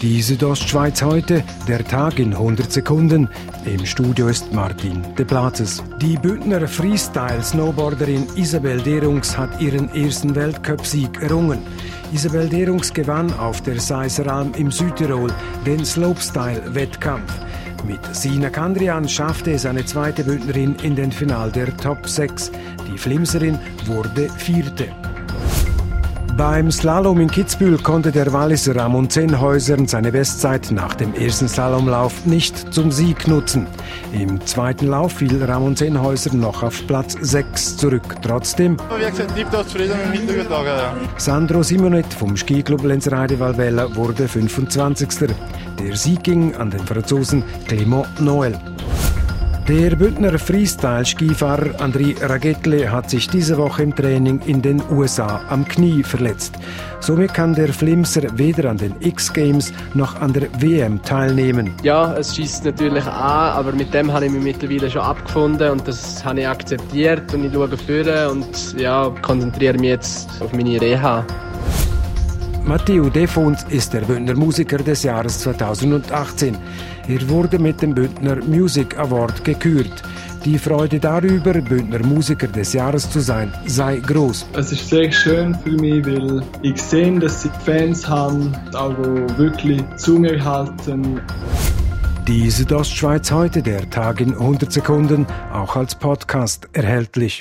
Die Südostschweiz heute, der Tag in 100 Sekunden. Im Studio ist Martin De Platzes. Die Bündner Freestyle-Snowboarderin Isabel Derungs hat ihren ersten Weltcupsieg errungen. Isabel Derungs gewann auf der Seiseralm im Südtirol den Slopestyle-Wettkampf. Mit Sina Kandrian schaffte es eine zweite Bündnerin in den Final der Top 6. Die Flimserin wurde Vierte. Beim Slalom in Kitzbühel konnte der Walliser Ramon Zenhäusern seine Bestzeit nach dem ersten Slalomlauf nicht zum Sieg nutzen. Im zweiten Lauf fiel Ramon Zenhäuser noch auf Platz 6 zurück. Trotzdem. Sandro Simonet vom Skiclub Lenzerheide Valbella wurde 25. Der Sieg ging an den Franzosen Clément Noël. Der Bündner Freestyle-Skifahrer André Ragetle hat sich diese Woche im Training in den USA am Knie verletzt. Somit kann der Flimser weder an den X-Games noch an der WM teilnehmen. Ja, es schießt natürlich an, aber mit dem habe ich mich mittlerweile schon abgefunden und das habe ich akzeptiert und ich schaue führen und ja, konzentriere mich jetzt auf meine Reha. Matteo Defons ist der Bündner Musiker des Jahres 2018. Er wurde mit dem Bündner Music Award gekürt. Die Freude darüber, Bündner Musiker des Jahres zu sein, sei groß. Es ist sehr schön für mich, weil ich sehe, dass sie Fans haben, auch die wirklich zu mir halten. Die Südostschweiz heute, der Tag in 100 Sekunden, auch als Podcast erhältlich.